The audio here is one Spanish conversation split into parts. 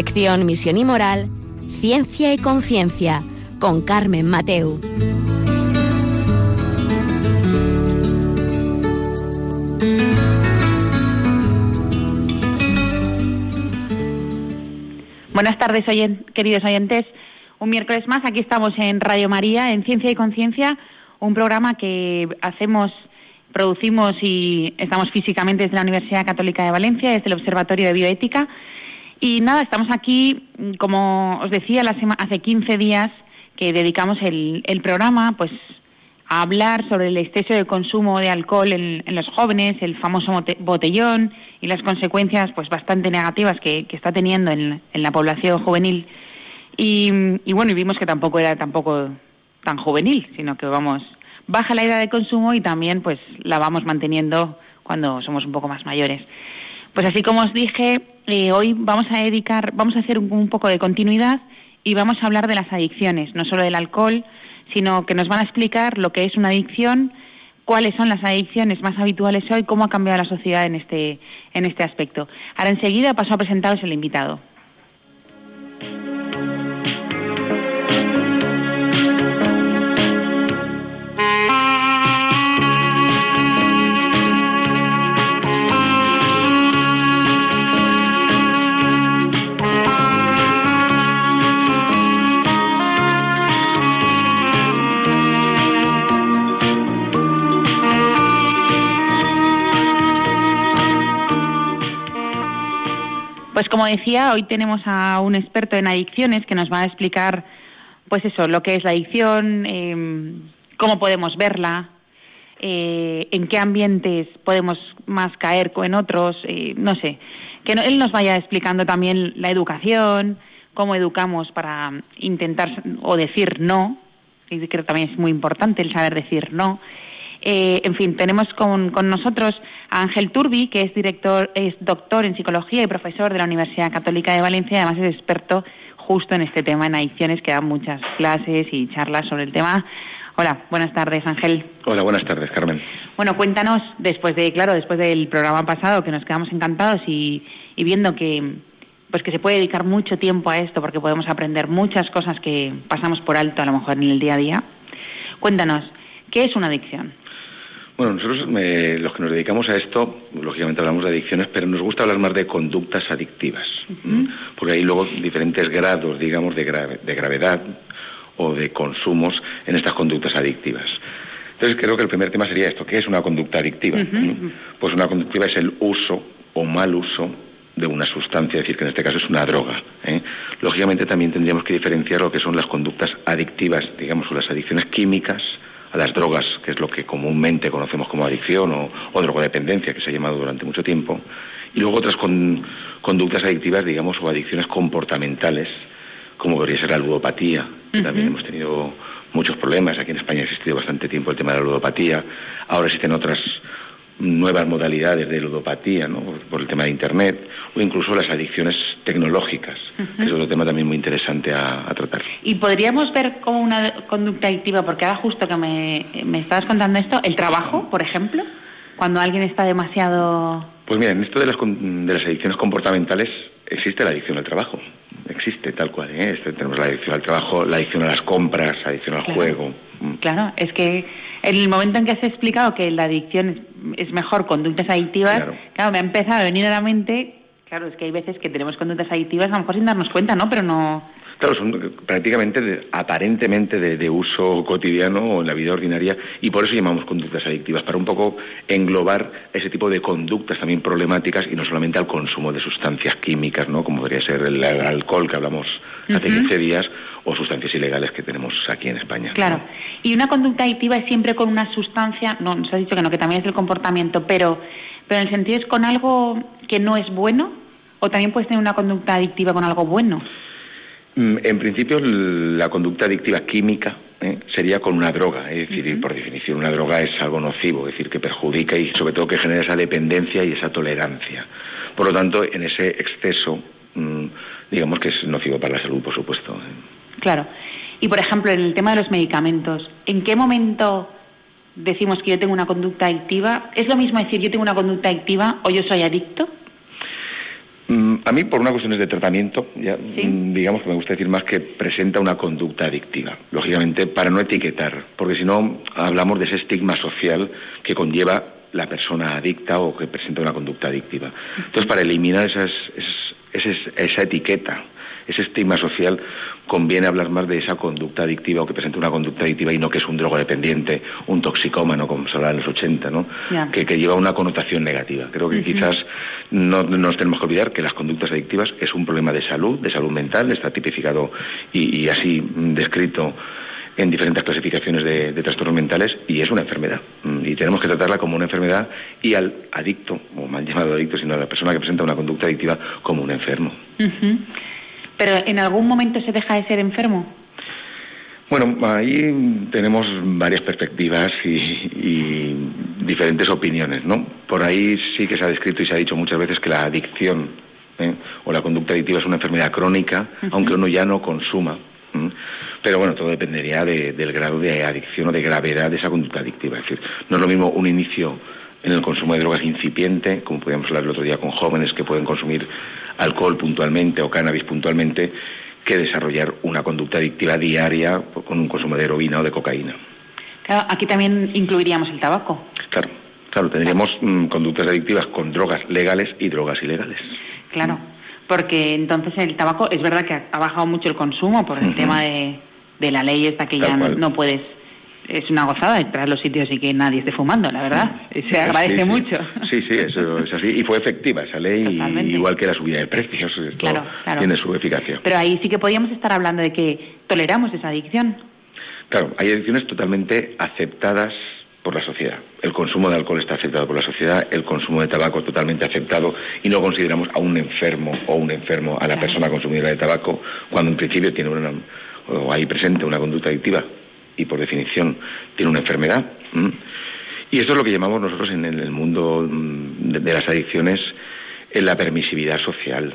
Sección Misión y Moral, Ciencia y Conciencia, con Carmen Mateu. Buenas tardes, queridos oyentes. Un miércoles más, aquí estamos en Radio María, en Ciencia y Conciencia, un programa que hacemos, producimos y estamos físicamente desde la Universidad Católica de Valencia, desde el Observatorio de Bioética. Y nada, estamos aquí, como os decía, hace 15 días que dedicamos el, programa pues a hablar sobre el exceso de consumo de alcohol en, los jóvenes, el famoso botellón y las consecuencias pues bastante negativas que, está teniendo en, la población juvenil. Y, bueno, y vimos que tampoco era tampoco tan juvenil, sino que vamos baja la edad de consumo y también pues la vamos manteniendo cuando somos un poco más mayores. Pues así como os dije, eh, hoy vamos a dedicar, vamos a hacer un, poco de continuidad y vamos a hablar de las adicciones, no solo del alcohol, sino que nos van a explicar lo que es una adicción, cuáles son las adicciones más habituales hoy, cómo ha cambiado la sociedad en este, en este aspecto. Ahora enseguida paso a presentaros el invitado. Pues como decía, hoy tenemos a un experto en adicciones que nos va a explicar, pues eso, lo que es la adicción, em, cómo podemos verla, eh, en qué ambientes podemos más caer en otros, eh, no sé. Que él nos vaya explicando también la educación, cómo educamos para intentar o decir no, y creo que también es muy importante el saber decir no. Eh, en fin, tenemos con, con, nosotros a Ángel Turbi, que es director, es doctor en psicología y profesor de la Universidad Católica de Valencia, y además es experto justo en este tema, en adicciones, que da muchas clases y charlas sobre el tema. Hola, buenas tardes, Ángel. Hola, buenas tardes, Carmen. Bueno, cuéntanos, después de, claro, después del programa pasado, que nos quedamos encantados y, y viendo que, pues que se puede dedicar mucho tiempo a esto, porque podemos aprender muchas cosas que pasamos por alto a lo mejor en el día a día. Cuéntanos, ¿qué es una adicción? Bueno, nosotros los que nos dedicamos a esto, lógicamente hablamos de adicciones, pero nos gusta hablar más de conductas adictivas, porque hay luego diferentes grados, digamos, de, de gravedad o de consumos en estas conductas adictivas. Entonces creo que el primer tema sería esto, ¿qué es una conducta adictiva? Pues una conducta es el uso o mal uso de una sustancia, es decir, que en este caso es una droga. ¿eh? Lógicamente también tendríamos que diferenciar lo que son las conductas adictivas, digamos, o las adicciones químicas, a las drogas, que es lo que comúnmente conocemos como adicción o, drogodependencia, que se ha llamado durante mucho tiempo, y luego otras conductas adictivas, digamos, o adicciones comportamentales, como podría ser la ludopatía. También hemos tenido muchos problemas. Aquí en España ha existido bastante tiempo el tema de la ludopatía. Ahora existen otras nuevas modalidades de ludopatía, ¿no? por el tema de Internet, o incluso las adicciones tecnológicas, que es otro tema también muy interesante a, tratar. Y podríamos ver como una conducta adictiva, porque ahora justo que me, me estabas contando esto, el trabajo, por ejemplo, cuando alguien está demasiado... Pues mira, en esto de las, de las adicciones comportamentales existe la adicción al trabajo, existe tal cual. ¿eh? Este, tenemos la adicción al trabajo, la adicción a las compras, la adicción al juego. Mm. Claro, es que en el momento en que has explicado que la adicción es, mejor conductas adictivas, claro. me ha empezado a venir a la mente, claro, es que hay veces que tenemos conductas adictivas a lo mejor sin darnos cuenta, ¿no? Pero no... Claro, son prácticamente, aparentemente de, uso cotidiano o en la vida ordinaria y por eso llamamos conductas adictivas, para un poco englobar ese tipo de conductas también problemáticas y no solamente al consumo de sustancias químicas, ¿no? Como podría ser el, alcohol que hablamos hace 15 días o sustancias ilegales que tenemos aquí en España. Claro. Y una conducta adictiva es siempre con una sustancia, no, nos ha dicho que no, que también es el comportamiento, pero, pero en el sentido es con algo que no es bueno o también puedes tener una conducta adictiva con algo bueno. Mm, en principio, la conducta adictiva química ¿eh? sería con una droga, es decir, por definición, una droga es algo nocivo, es decir, que perjudica y sobre todo que genera esa dependencia y esa tolerancia. Por lo tanto, en ese exceso, mm, digamos que es nocivo para la salud, por supuesto. Claro. Y, por ejemplo, en el tema de los medicamentos, ¿en qué momento decimos que yo tengo una conducta adictiva? ¿Es lo mismo decir yo tengo una conducta adictiva o yo soy adicto? Mm, A mí, por una cuestión de tratamiento, ya, mm, digamos que me gusta decir más que presenta una conducta adictiva. Lógicamente, para no etiquetar, porque si no hablamos de ese estigma social que conlleva la persona adicta o que presenta una conducta adictiva. Entonces, para eliminar esas, esa etiqueta, ese estigma social, conviene hablar más de esa conducta adictiva o que presenta una conducta adictiva y no que es un drogodependiente, un toxicómano, como se hablaba en los 80, ¿no? Que, lleva una connotación negativa. Creo que quizás no, nos tenemos que olvidar que las conductas adictivas es un problema de salud, de salud mental, está tipificado y, así descrito en diferentes clasificaciones de, trastornos mentales y es una enfermedad. Mm, y tenemos que tratarla como una enfermedad y al adicto, o mal llamado adicto, sino a la persona que presenta una conducta adictiva como un enfermo. Pero ¿en algún momento se deja de ser enfermo? Bueno, ahí tenemos varias perspectivas y, diferentes opiniones, ¿no? Por ahí sí que se ha descrito y se ha dicho muchas veces que la adicción ¿eh? o la conducta adictiva es una enfermedad crónica, aunque uno ya no consuma. Pero bueno, todo dependería del grado de adicción o de gravedad de esa conducta adictiva. Es decir, no es lo mismo un inicio en el consumo de drogas incipiente, como podíamos hablar el otro día con jóvenes que pueden consumir alcohol puntualmente o cannabis puntualmente, que desarrollar una conducta adictiva diaria con un consumo de heroína o de cocaína. Claro, aquí también incluiríamos el tabaco. Claro, claro, tendríamos mm, conductas adictivas con drogas legales y drogas ilegales. Claro, porque entonces el tabaco es verdad que ha bajado mucho el consumo por el tema de, de la ley esta que ya no puedes es una gozada entrar a los sitios y que nadie esté fumando, la verdad. Se agradece mucho. Sí, sí, eso es así. Y fue efectiva esa ley, igual que la subida de precios. claro, tiene su eficacia. Pero ahí sí que podríamos estar hablando de que toleramos esa adicción. Claro, hay adicciones totalmente aceptadas por la sociedad. El consumo de alcohol está aceptado por la sociedad, el consumo de tabaco totalmente aceptado y no consideramos a un enfermo o un enfermo a la persona consumidora de tabaco cuando en principio tiene una, o hay presente una conducta adictiva y por definición tiene una enfermedad. Y esto es lo que llamamos nosotros en el mundo mm, de las adicciones en la permisividad social.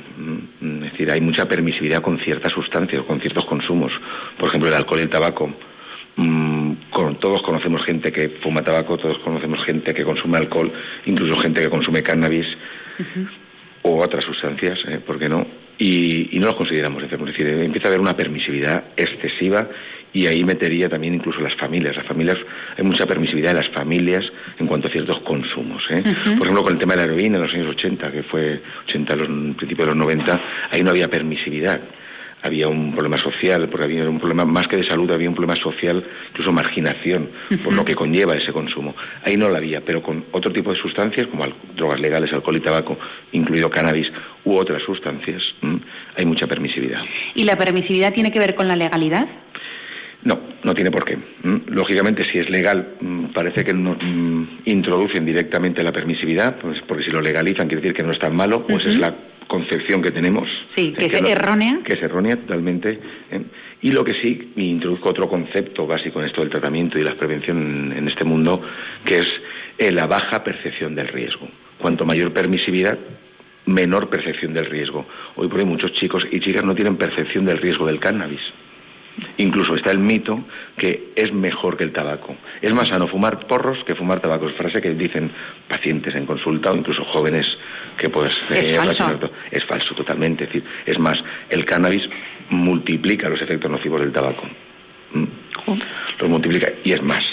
Es decir, hay mucha permisividad con ciertas sustancias, con ciertos consumos. Por ejemplo, el alcohol y el tabaco. Mm, todos conocemos gente que fuma tabaco, todos conocemos gente que consume alcohol, incluso gente que consume cannabis o otras sustancias, ¿eh? ¿por qué no? Y, y, no los consideramos enfermos. Es decir, empieza a haber una permisividad excesiva y ahí metería también incluso las familias. Las familias, hay mucha permisividad de las familias en cuanto a ciertos consumos. ¿eh? Por ejemplo, con el tema de la heroína en los años 80, que fue 80, los principios de los 90, ahí no había permisividad. Había un problema social, porque había un problema más que de salud, había un problema social, incluso marginación, por lo que conlleva ese consumo. Ahí no la había, pero con otro tipo de sustancias, como drogas legales, alcohol y tabaco, incluido cannabis u otras sustancias, hay mucha permisividad. ¿Y la permisividad tiene que ver con la legalidad? No, no tiene por qué. Mm, lógicamente, si es legal, mm, parece que nos mm, introducen directamente la permisividad, pues porque si lo legalizan quiere decir que no es tan malo, pues es la concepción que tenemos. Sí, que, es errónea. Que es errónea totalmente. ¿eh? Y lo que sí, introduzco otro concepto básico en esto del tratamiento y la prevención en este mundo, que es eh, la baja percepción del riesgo. Cuanto mayor permisividad, menor percepción del riesgo. Hoy por hoy muchos chicos y chicas no tienen percepción del riesgo del cannabis. Incluso está el mito que es mejor que el tabaco. Es más sano fumar porros que fumar tabaco. Es frase que dicen pacientes en consulta o incluso jóvenes que pues... Es, eh, falso. es falso totalmente. Es, decir, es más, el cannabis multiplica los efectos nocivos del tabaco. ¿Mm? Los multiplica. Y es más,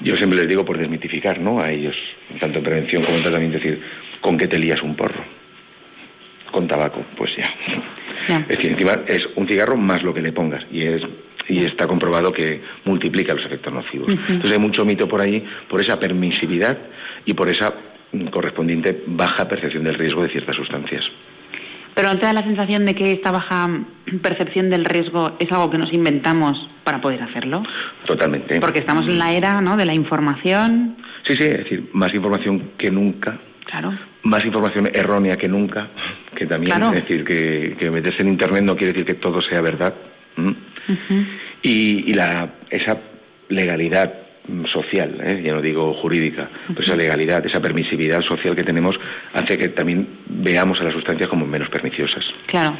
yo siempre les digo por desmitificar ¿no? a ellos, tanto en prevención como en tratamiento, decir, ¿con qué te lías un porro? Con tabaco, pues ya. Es decir, encima es un cigarro más lo que le pongas y es y está comprobado que multiplica los efectos nocivos. Entonces hay mucho mito por ahí por esa permisividad y por esa correspondiente baja percepción del riesgo de ciertas sustancias. Pero ¿no te da la sensación de que esta baja percepción del riesgo es algo que nos inventamos para poder hacerlo? Totalmente. Porque estamos en la era ¿no? de la información. Sí, sí, es decir, más información que nunca. Claro más información errónea que nunca, que también es decir que, que, meterse en internet no quiere decir que todo sea verdad. y, y, la, esa legalidad social, ¿eh? ya no digo jurídica, pero esa legalidad, esa permisividad social que tenemos hace que también veamos a las sustancias como menos perniciosas. Claro.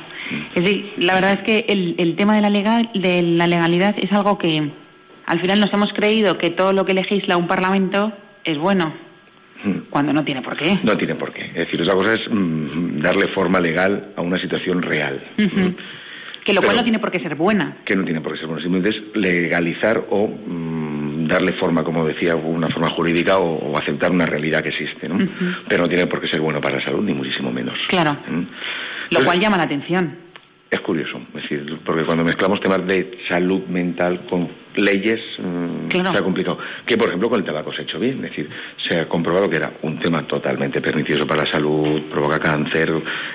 Es decir, la verdad es que el, el tema de la, legal, de la legalidad es algo que al final nos hemos creído que todo lo que legisla un parlamento es bueno Cuando no tiene por qué. No tiene por qué. Es decir, otra cosa es mm, darle forma legal a una situación real. Que lo cual no tiene por qué ser buena. que no tiene por qué ser bueno, simplemente es legalizar o mm, darle forma, como decía, una forma jurídica o, o aceptar una realidad que existe, ¿no? Pero no tiene por qué ser bueno para la salud, ni muchísimo menos. Claro. ¿Mm? Lo cual llama la atención. Es curioso, es decir, porque cuando mezclamos temas de salud mental con leyes, mm, Claro. se ha complicado. Que, por ejemplo, con el tabaco se ha hecho bien, es decir, se ha comprobado que era un tema totalmente pernicioso para la salud, provoca cáncer,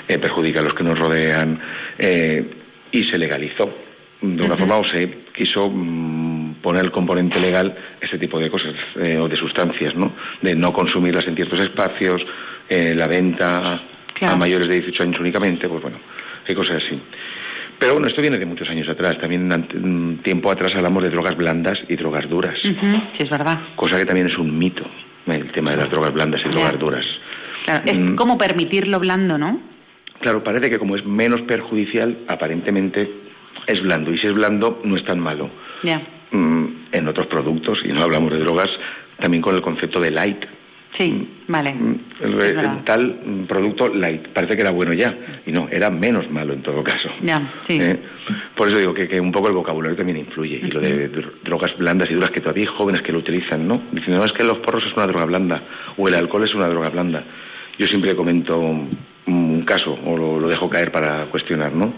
eh, perjudica a los que nos rodean, eh, y se legalizó. De una forma o se quiso mm, poner el componente legal ese tipo de cosas eh, o de sustancias, ¿no? De no consumirlas en ciertos espacios, eh, la venta Claro. a mayores de 18 años únicamente, pues bueno, hay cosas así. Pero bueno, esto viene de muchos años atrás. También mm, tiempo atrás hablamos de drogas blandas y drogas duras, Sí, es verdad. cosa que también es un mito, el tema de las drogas blandas y drogas duras. Claro, es Mm. como permitirlo blando, ¿no? Claro, parece que como es menos perjudicial, aparentemente es blando. Y si es blando, no es tan malo. Ya. Mm, En otros productos, y no hablamos de drogas, también con el concepto de light. Sí, vale. Mm, El, el tal mm, producto light, parece que era bueno ya. Y no, era menos malo en todo caso. Ya, sí. ¿Eh? Por eso digo que, que un poco el vocabulario también influye. Y lo de dr- drogas blandas y duras, que todavía hay jóvenes que lo utilizan, ¿no? Diciendo, no, es que los porros es una droga blanda, o el alcohol es una droga blanda. Yo siempre comento un, un caso, o lo, lo dejo caer para cuestionar, ¿no?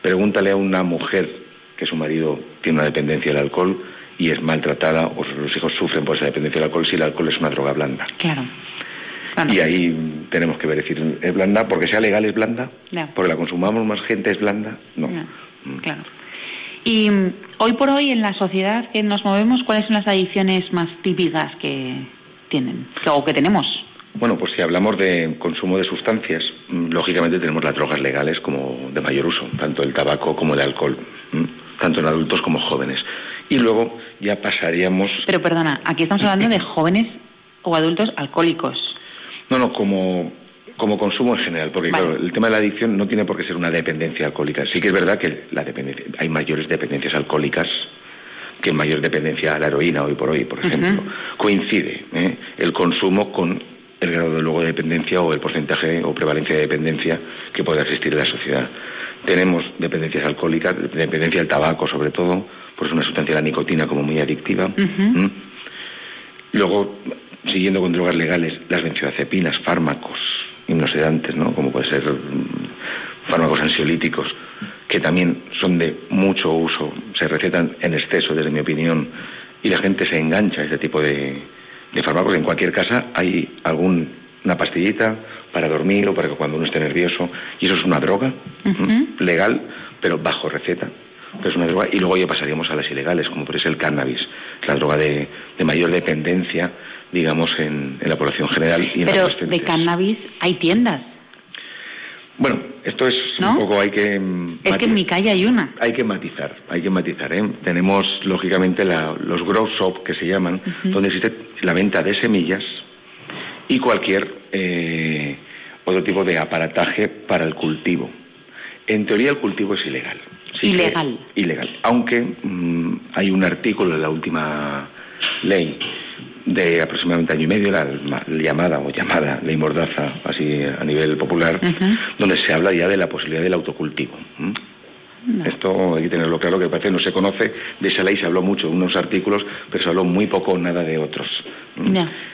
Pregúntale a una mujer que su marido tiene una dependencia del alcohol y es maltratada, o los hijos sufren por esa dependencia del alcohol, si el alcohol es una droga blanda. Claro. Claro. Y ahí tenemos que ver, decir, ¿es blanda porque sea legal es blanda? ¿Porque la consumamos más gente es blanda? No. Ya, Mm. Claro. Y mm, hoy por hoy en la sociedad que nos movemos, ¿cuáles son las adicciones más típicas que tienen o que tenemos? Bueno, pues si hablamos de consumo de sustancias, mm, lógicamente tenemos las drogas legales como de mayor uso, tanto el tabaco como el alcohol, tanto en adultos como jóvenes. Y luego ya pasaríamos, Pero perdona, aquí estamos hablando de jóvenes o adultos alcohólicos. no, no, como, como consumo en general, porque Vale. claro, el tema de la adicción no tiene por qué ser una dependencia alcohólica. Sí que es verdad que la dependencia, hay mayores dependencias alcohólicas que mayor dependencia a la heroína hoy por hoy, por ejemplo. Coincide ¿eh? el consumo con el grado de luego de dependencia o el porcentaje o prevalencia de dependencia que pueda existir en la sociedad. Tenemos dependencias alcohólicas, dependencia del tabaco sobre todo, pues es una sustancia la nicotina como muy adictiva. ¿Mm? Luego, siguiendo con drogas legales, las benzodiazepinas, fármacos hipnosedantes, ¿no? Como puede ser mm, fármacos ansiolíticos, que también son de mucho uso, se recetan en exceso, desde mi opinión, y la gente se engancha a ese tipo de, de fármacos. En cualquier casa hay alguna pastillita para dormir o para que cuando uno esté nervioso, y eso es una droga Ujú. ¿m? legal, pero bajo receta. Es una droga, y luego ya pasaríamos a las ilegales, como por ejemplo el cannabis, la droga de, de mayor dependencia, digamos, en, en la población general y en Pero de cannabis hay tiendas. Bueno, esto es ¿No? un poco, hay que... Es que en mi calle hay una. Hay que matizar, hay que matizar. ¿eh? Tenemos, lógicamente, la- los grow shop que se llaman, donde existe la venta de semillas y cualquier eh, otro tipo de aparataje para el cultivo. En teoría, el cultivo es ilegal. Que- Ilegal. ilegal. Aunque mm, hay un artículo de la última ley de aproximadamente año y medio, la ma- llamada o llamada ley Mordaza, así a nivel popular, donde se habla ya de la posibilidad del autocultivo. Esto hay que tenerlo claro, que parece que no se conoce. De esa ley se habló mucho en unos artículos, pero se habló muy poco o nada de otros.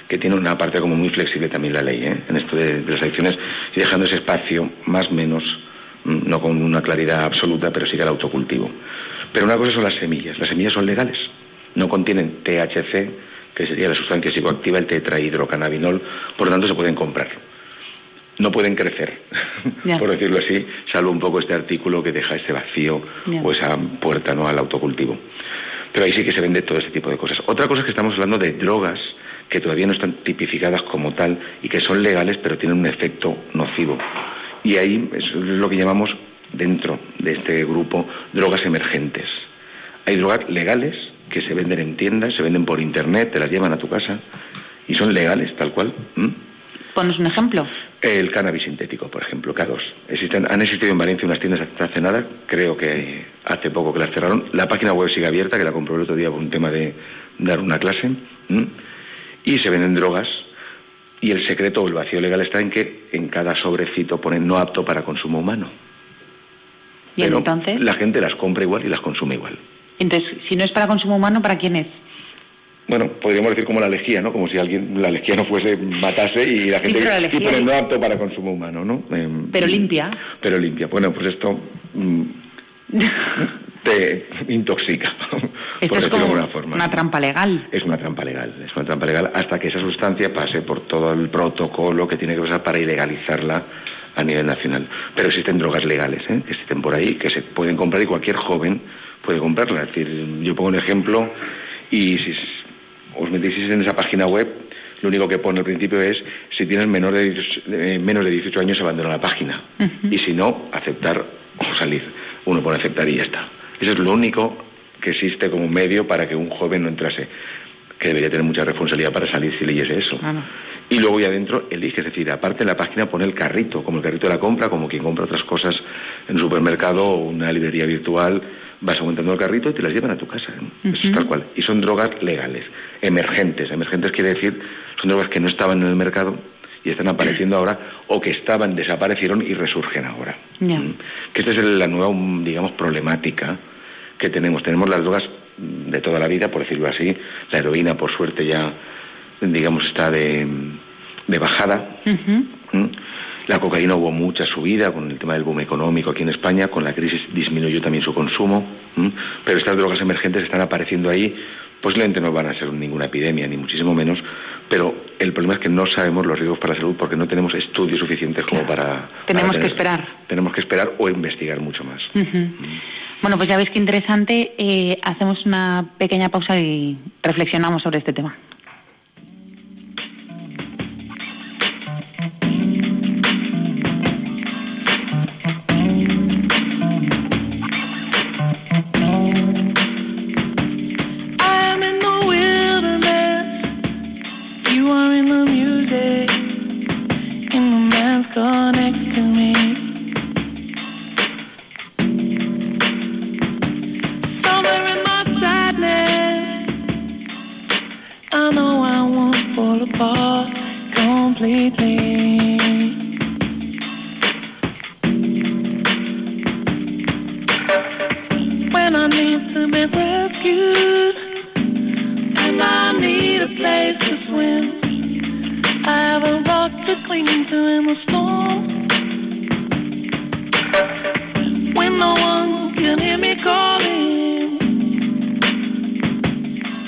Que tiene una parte como muy flexible también la ley, ¿eh? en esto de, de las adicciones, y dejando ese espacio más o menos, no con una claridad absoluta, pero sí que el autocultivo. Pero una cosa son las semillas. Las semillas son legales. No contienen THC, que sería la sustancia psicoactiva, el tetrahidrocannabinol, por lo tanto se pueden comprar no pueden crecer, por decirlo así, salvo un poco este artículo que deja ese vacío o esa puerta ¿no? al autocultivo. Pero ahí sí que se vende todo este tipo de cosas. Otra cosa es que estamos hablando de drogas que todavía no están tipificadas como tal y que son legales pero tienen un efecto nocivo. Y ahí es lo que llamamos dentro de este grupo drogas emergentes. Hay drogas legales que se venden en tiendas, se venden por internet, te las llevan a tu casa y son legales tal cual. Ponos un ejemplo. El cannabis sintético, por ejemplo, K2. Existen, han existido en Valencia unas tiendas hace nada, creo que hace poco que las cerraron. La página web sigue abierta, que la comprobé el otro día por un tema de dar una clase. Y se venden drogas Y el secreto o el vacío legal está en que en cada sobrecito pone no apto para consumo humano. ¿Y entonces? La gente las compra igual y las consume igual. Entonces, si no es para consumo humano, ¿para quién es? bueno, podríamos decir como la lejía, ¿no? Como si alguien, la lejía no fuese, matase y la gente y pone no apto para consumo humano, ¿no? Em, pero limpia. Pero limpia. Bueno, pues esto mm, te intoxica, forma. Una trampa legal. Es una trampa legal, es una trampa legal hasta que esa sustancia pase por todo el protocolo que tiene que pasar para ilegalizarla a nivel nacional. Pero existen drogas legales, ¿eh? que existen por ahí, que se pueden comprar y cualquier joven puede comprarla. Es decir, yo pongo un ejemplo y si os metéis en esa página web, lo único que pone al principio es si tienes menor de, menos de 18 años abandona la página y si no, aceptar o salir. Uno pone aceptar y ya está. Eso es lo único que existe como medio para que un joven no entrase, que debería tener mucha responsabilidad para salir si leyese eso. Y luego ya adentro elige, es decir, aparte de la página pone el carrito, como el carrito de la compra, como quien compra otras cosas en un supermercado o una librería virtual vas aumentando el carrito y te las llevan a tu casa. Eso es tal cual. Y son drogas legales, emergentes. Emergentes quiere decir, son drogas que no estaban en el mercado y están apareciendo ahora, o que estaban, desaparecieron y resurgen ahora. Mm. Que esta es la nueva, digamos, problemática que tenemos. Tenemos las drogas de toda la vida, por decirlo así. La heroína, por suerte, ya, digamos, está de, de bajada. La cocaína hubo mucha subida con el tema del boom económico aquí en España, con la crisis disminuyó también su consumo, pero estas drogas emergentes están apareciendo ahí, posiblemente no van a ser ninguna epidemia, ni muchísimo menos, pero el problema es que no sabemos los riesgos para la salud porque no tenemos estudios suficientes como para... Tenemos que esperar. Tenemos que esperar o investigar mucho más. Bueno, pues ya ves qué interesante. Eh, hacemos una pequeña pausa y reflexionamos sobre este tema. everything. When I need to be rescued, and I need a place to swim, I have a rock to cling to in the storm. When no one can hear me calling,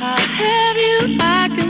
I have you, I can.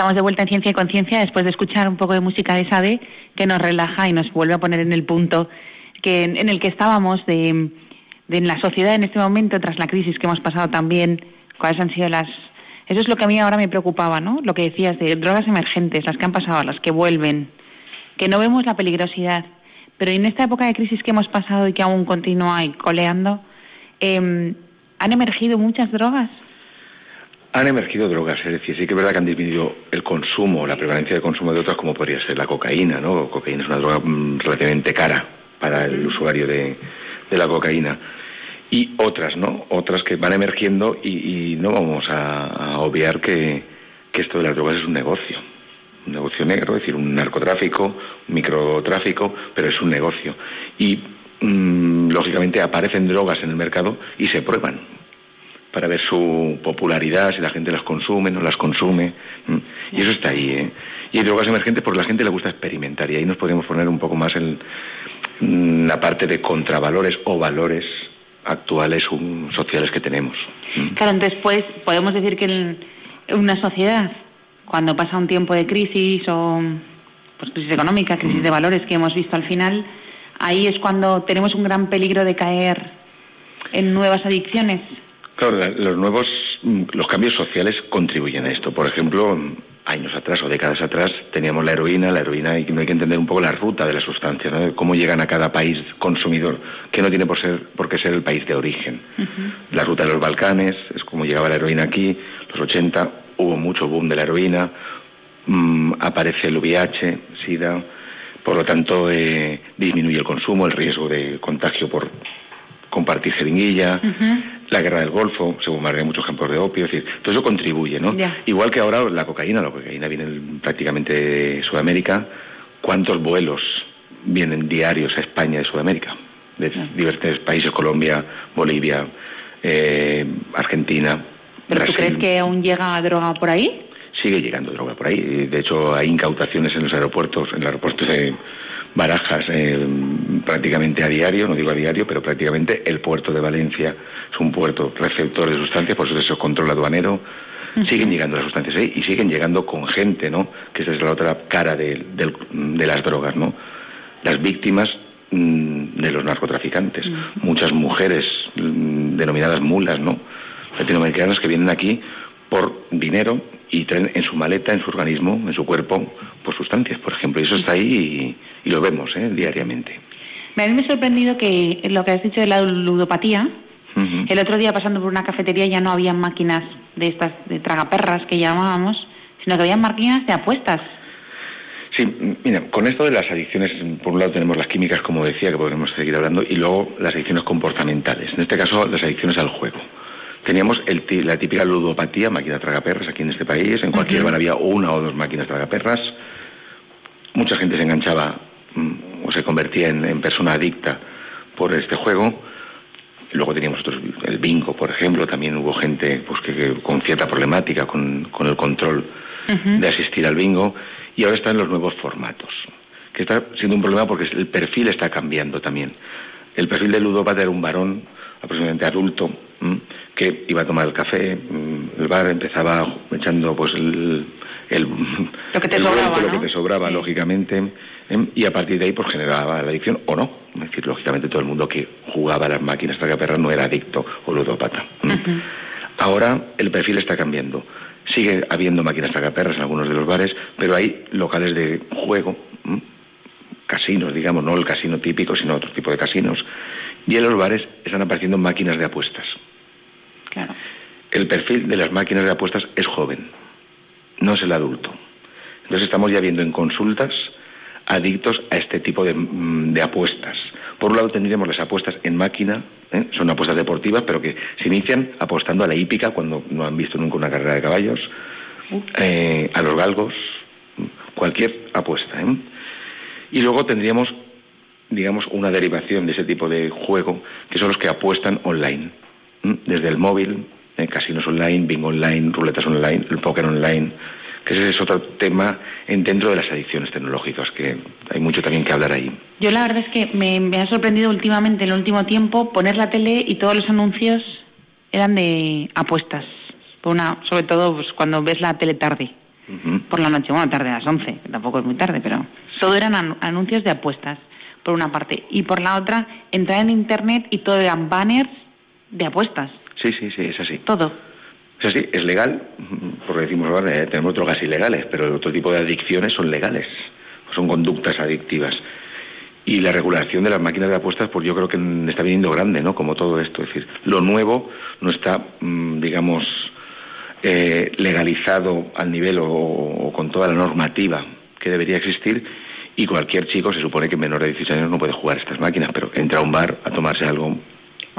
Estamos de vuelta en Ciencia y Conciencia después de escuchar un poco de música de Sade que nos relaja y nos vuelve a poner en el punto que en, el que estábamos de, en la sociedad en este momento tras la crisis que hemos pasado también, cuáles han sido las Eso es lo que a mí ahora me preocupaba, ¿no? Lo que decías de drogas emergentes, las que han pasado, las que vuelven, que no vemos la peligrosidad. Pero en esta época de crisis que hemos pasado y que aún continúa ahí coleando, eh, ¿han emergido muchas drogas? Han emergido drogas, es decir, sí que es verdad que han disminuido el consumo, la prevalencia de consumo de otras, como podría ser la cocaína, ¿no? La cocaína es una droga mm, relativamente cara para el usuario de, la cocaína. Y otras, ¿no? Otras que van emergiendo y, no vamos a, obviar que, esto de las drogas es un negocio. Un negocio negro, es decir, un narcotráfico, un microtráfico, pero es un negocio. Y, mm, lógicamente, aparecen drogas en el mercado y se prueban para ver su popularidad, si la gente las consume, no las consume. Y eso está ahí. ¿eh? Y hay drogas emergentes porque la gente le gusta experimentar y ahí nos podemos poner un poco más en la parte de contravalores o valores actuales sociales que tenemos. Claro, después podemos decir que en una sociedad, cuando pasa un tiempo de crisis o pues, crisis económica, crisis de valores que hemos visto al final, ahí es cuando tenemos un gran peligro de caer en nuevas adicciones. Claro, los nuevos, mm, los cambios sociales contribuyen a esto. Por ejemplo, años atrás o décadas atrás teníamos la heroína, la heroína y no hay que entender un poco la ruta de la sustancia, ¿no? cómo llegan a cada país consumidor, que no tiene por, ser, por qué ser el país de origen. La ruta de los Balcanes, es como llegaba la heroína aquí, los 80 hubo mucho boom de la heroína, mm, aparece el VIH, SIDA, por lo tanto eh, disminuye el consumo, el riesgo de contagio por compartir jeringuilla, la guerra del Golfo, se bombardean muchos campos de opio, es decir, todo eso contribuye, ¿no? Igual que ahora la cocaína, la cocaína viene prácticamente de Sudamérica, ¿cuántos vuelos vienen diarios a España de Sudamérica? De diversos países, Colombia, Bolivia, eh, Argentina. ¿Pero tú crees que aún llega droga por ahí? Sigue llegando droga por ahí. De hecho, hay incautaciones en los aeropuertos, en el aeropuerto de Barajas eh, prácticamente a diario, no digo a diario, pero prácticamente el puerto de Valencia es un puerto receptor de sustancias, por eso se controla aduanero. Siguen llegando las sustancias ahí y siguen llegando con gente, ¿no? Que esa es la otra cara de, las drogas, ¿no? Las víctimas mm, de los narcotraficantes. Muchas mujeres mm, denominadas mulas, ¿no? Latinoamericanas que vienen aquí por dinero y traen en su maleta, en su organismo, en su cuerpo, por sustancias, por ejemplo. Y eso está ahí y, lo vemos ¿eh? diariamente. Me ha sorprendido que lo que has dicho de la ludopatía, el otro día pasando por una cafetería ya no había máquinas de estas de tragaperras que llamábamos, sino que había máquinas de apuestas. Sí, mira, con esto de las adicciones, por un lado tenemos las químicas, como decía, que podemos seguir hablando, y luego las adicciones comportamentales. En este caso, las adicciones al juego. Teníamos la típica ludopatía, máquina tragaperras aquí en este país. En cualquier bar había una o dos máquinas tragaperras. Mucha gente se enganchaba mm, o se convertía en, persona adicta por este juego. Luego teníamos el bingo, por ejemplo. También hubo gente pues, que, con cierta problemática con, el control de asistir al bingo. Y ahora están los nuevos formatos, que está siendo un problema porque el perfil está cambiando también. El perfil del ludópata era un varón aproximadamente adulto, que iba a tomar el café, el bar empezaba echando pues el, lo que te sobraba, lo que te sobraba lógicamente, y a partir de ahí pues generaba la adicción o no. Es decir, lógicamente todo el mundo que jugaba a las máquinas tragaperras no era adicto o ludópata. Ahora el perfil está cambiando. Sigue habiendo máquinas tragaperras en algunos de los bares, pero hay locales de juego, casinos, digamos, no el casino típico, sino otro tipo de casinos, y en los bares están apareciendo máquinas de apuestas. Claro. El perfil de las máquinas de apuestas es joven, no es el adulto. Entonces estamos ya viendo en consultas adictos a este tipo de, mm, apuestas. Por un lado tendríamos las apuestas en máquina, ¿eh? son apuestas deportivas, pero que se inician apostando a la hípica cuando no han visto nunca una carrera de caballos, eh, a los galgos, cualquier apuesta. ¿eh? Y luego tendríamos digamos, una derivación de ese tipo de juego, que son los que apuestan online, desde el móvil, en casinos online, bingo online, ruletas online, el póker online, que ese es otro tema en dentro de las adicciones tecnológicas, que hay mucho también que hablar ahí. Yo la verdad es que me, ha sorprendido últimamente, en el último tiempo, poner la tele y todos los anuncios eran de apuestas. Por una, sobre todo pues, cuando ves la tele tarde, por la noche, bueno, tarde a las 11, tampoco es muy tarde, pero todo eran anuncios de apuestas por una parte. Y por la otra, entrar en Internet y todo eran banners de apuestas. Sí, sí, sí, es así. Todo. O sea, sí, es legal, porque decimos, ahora eh, tenemos drogas ilegales, pero otro tipo de adicciones son legales, son conductas adictivas. Y la regulación de las máquinas de apuestas, pues yo creo que está viniendo grande, ¿no? Como todo esto. Es decir, lo nuevo no está, mm, digamos, eh, legalizado al nivel o, con toda la normativa que debería existir y cualquier chico se supone que menor de 16 años no puede jugar estas máquinas, pero entra a un bar a tomarse algo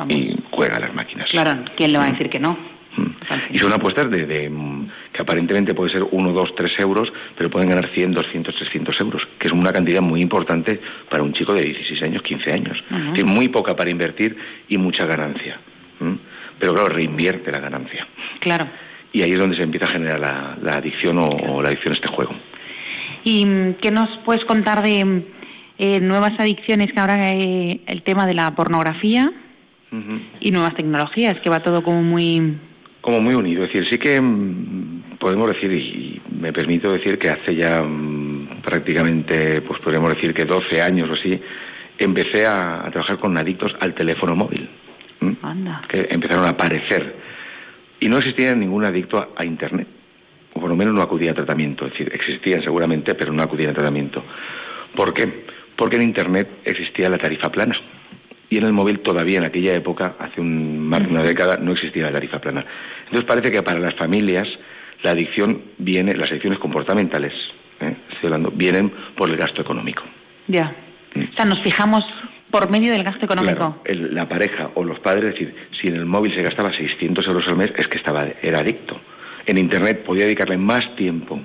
y juega las máquinas. Claro, ¿quién le va a decir que no? Mm. Y son apuestas de, mm, que aparentemente puede ser 1, 2, 3 euros, pero pueden ganar 100, 200, 300 euros, que es una cantidad muy importante para un chico de 16 años, 15 años. Es muy poca para invertir y mucha ganancia. Pero claro, reinvierte la ganancia. Claro. Y ahí es donde se empieza a generar la, adicción o, la adicción a este juego. ¿Y mm, qué nos puedes contar de eh, nuevas adicciones que ahora hay el tema de la pornografía y nuevas tecnologías, que va todo como muy como muy unido. Es decir, sí que mm, podemos decir, y me permito decir que hace ya mm, prácticamente, pues podríamos decir que 12 años o así, empecé a, trabajar con adictos al teléfono móvil. Que empezaron a aparecer. Y no existía ningún adicto a, Internet. O por lo menos no acudía a tratamiento. Es decir, existían seguramente, pero no acudían a tratamiento. ¿Por qué? Porque en Internet existía la tarifa plana y en el móvil todavía en aquella época, hace un, más de una década, no existía la tarifa plana. Entonces parece que para las familias la adicción viene, las adicciones comportamentales, ¿eh? estoy hablando, vienen por el gasto económico. Ya. Mm. O sea, nos fijamos por medio del gasto económico. Claro, la pareja o los padres, es decir, si en el móvil se gastaba 600 euros al mes, es que estaba, era adicto. En Internet podía dedicarle más tiempo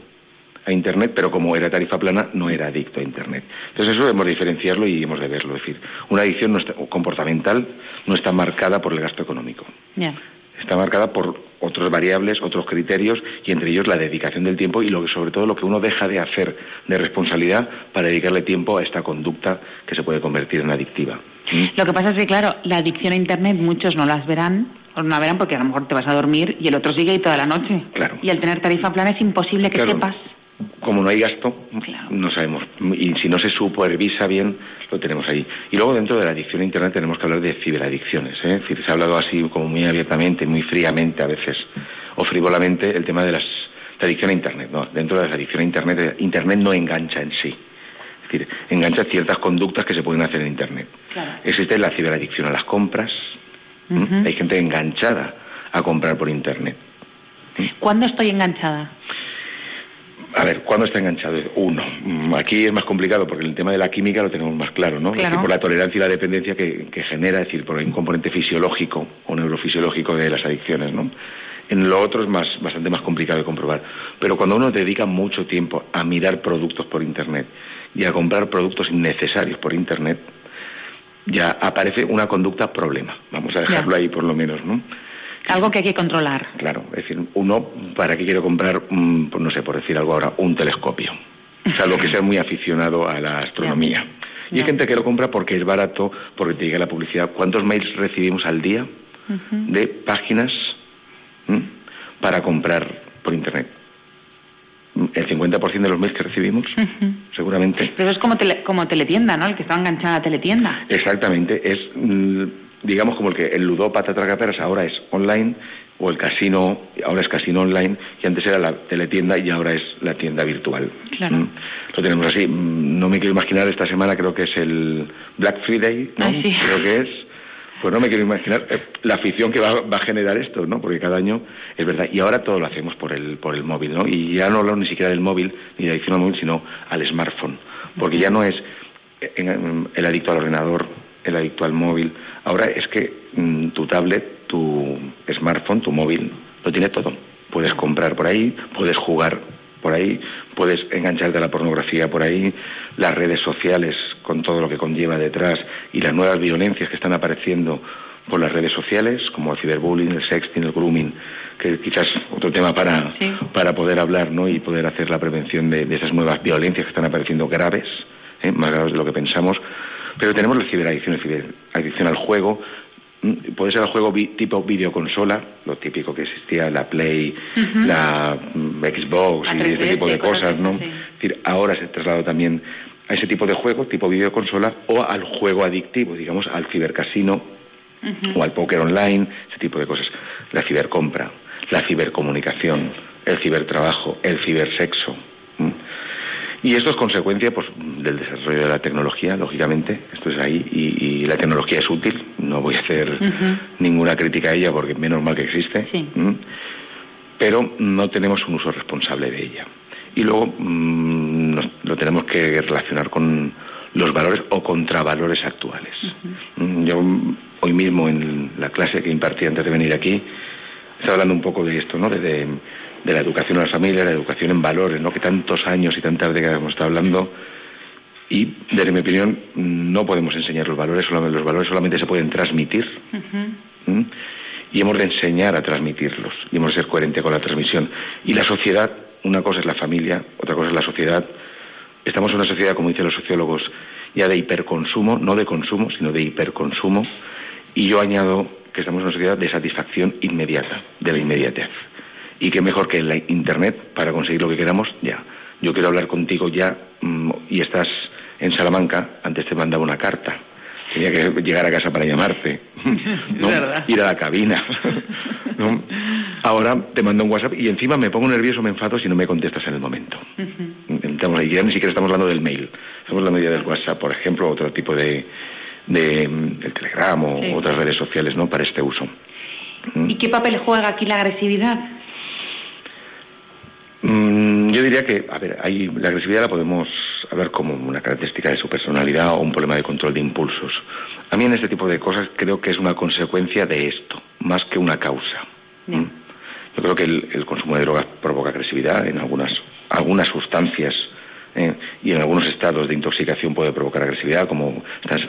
a Internet, pero como era tarifa plana, no era adicto a Internet. Entonces eso debemos diferenciarlo y hemos de verlo. Es decir, una adicción no comportamental no está marcada por el gasto económico. Está marcada por otras variables, otros criterios y entre ellos la dedicación del tiempo y lo que, sobre todo lo que uno deja de hacer de responsabilidad para dedicarle tiempo a esta conducta que se puede convertir en adictiva. Lo que pasa es que, claro, la adicción a Internet muchos no las verán o no la verán porque a lo mejor te vas a dormir y el otro sigue ahí toda la noche. Claro. Y al tener tarifa plana es imposible que sepas como no hay gasto, no sabemos. Y si no se supervisa bien, lo tenemos ahí. Y luego dentro de la adicción a Internet tenemos que hablar de ciberadicciones. ¿eh? Es decir, se ha hablado así como muy abiertamente, muy fríamente a veces, o frívolamente, el tema de las, la adicción a Internet. No, dentro de la adicción a Internet, Internet no engancha en sí. Es decir, engancha ciertas conductas que se pueden hacer en Internet. Existe la ciberadicción a las compras. Hay gente enganchada a comprar por Internet. ¿Cuándo estoy enganchada? A ver, ¿cuándo está enganchado? Uno. Mm, aquí es más complicado porque el tema de la química lo tenemos más claro, ¿no? por la tolerancia y la dependencia que, genera, es decir, por un componente fisiológico o neurofisiológico de las adicciones, ¿no? En lo otro es más, bastante más complicado de comprobar. Pero cuando uno dedica mucho tiempo a mirar productos por Internet y a comprar productos innecesarios por Internet, ya aparece una conducta problema. Vamos a dejarlo ahí por lo menos, ¿no? Algo que hay que controlar. Claro, es decir, uno, ¿para qué quiere comprar, pues no sé, por decir algo ahora, un telescopio? Salvo que sea muy aficionado a la astronomía. Y hay gente que lo compra porque es barato, porque te llega la publicidad. ¿Cuántos mails recibimos al día de páginas para comprar por Internet? el 50% de los mails que recibimos, seguramente. Pero es como, como teletienda, ¿no? El que está enganchado a teletienda. Exactamente. Es mm, digamos como el que el ludópata tragaperas ahora es online o el casino ahora es casino online y antes era la teletienda y ahora es la tienda virtual. Claro. Mm. Lo tenemos así. Mm, no me quiero imaginar esta semana creo que es el Black Friday, ¿no? Creo que es. Pues no me quiero imaginar eh, la afición que va, a generar esto, ¿no? Porque cada año es verdad. Y ahora todo lo hacemos por el por el móvil, ¿no? Y ya no hablo ni siquiera del móvil ni de adicción al móvil, sino al smartphone, porque ya no es el adicto al ordenador, el adicto al móvil, Ahora es que mm, tu tablet, tu smartphone, tu móvil, lo tiene todo. Puedes comprar por ahí, puedes jugar por ahí, puedes engancharte a la pornografía por ahí, las redes sociales con todo lo que conlleva detrás y las nuevas violencias que están apareciendo por las redes sociales, como el ciberbullying, el sexting, el grooming, que quizás otro tema para, para poder hablar ¿no? y poder hacer la prevención de, esas nuevas violencias que están apareciendo graves, ¿eh? más graves de lo que pensamos, pero tenemos la ciberadicción, la ciberadicción al juego. Mm, puede ser el juego tipo videoconsola, lo típico que existía, la Play, la mm, Xbox y ese tipo de cosas, ¿no? Es decir, ahora se ha trasladado también a ese tipo de juego, tipo videoconsola, o al juego adictivo, digamos, al cibercasino o al póker online, ese tipo de cosas. La cibercompra. la cibercomunicación, el cibertrabajo, el cibersexo. Y esto es consecuencia pues, del desarrollo de la tecnología, lógicamente, esto es ahí, y, la tecnología es útil, no voy a hacer ninguna crítica a ella porque menos mal que existe, pero no tenemos un uso responsable de ella. Y luego mm, lo tenemos que relacionar con los valores o contravalores actuales. Yo hoy mismo en la clase que impartí antes de venir aquí, estaba hablando un poco de esto, ¿no? de de la educación a las familias, la educación en valores, ¿no? que tantos años y tantas décadas hemos estado hablando. Y, desde mi opinión, no podemos enseñar los valores, los valores solamente se pueden transmitir. Y hemos de enseñar a transmitirlos, y hemos de ser coherentes con la transmisión. Y la sociedad, una cosa es la familia, otra cosa es la sociedad. Estamos en una sociedad, como dicen los sociólogos, ya de hiperconsumo, no de consumo, sino de hiperconsumo. Y yo añado que estamos en una sociedad de satisfacción inmediata, de la inmediatez y qué mejor que la Internet para conseguir lo que queramos ya. Yo quiero hablar contigo ya mm, y estás en Salamanca, antes te mandaba una carta. Tenía que llegar a casa para llamarte, ¿no? ir a la cabina. ¿no? Ahora te mando un WhatsApp y encima me pongo nervioso, me enfado si no me contestas en el momento. estamos, ya ni siquiera estamos hablando del mail, estamos hablando ya del WhatsApp, por ejemplo, otro tipo de, de, Telegram o otras redes sociales ¿no? para este uso. ¿Y qué papel juega aquí la agresividad? Yo diría que, a ver, hay, la agresividad la podemos ver como una característica de su personalidad o un problema de control de impulsos. A mí en este tipo de cosas creo que es una consecuencia de esto, más que una causa. ¿Mm? Yo creo que el, consumo de drogas provoca agresividad en algunas, algunas sustancias ¿eh? y en algunos estados de intoxicación puede provocar agresividad, como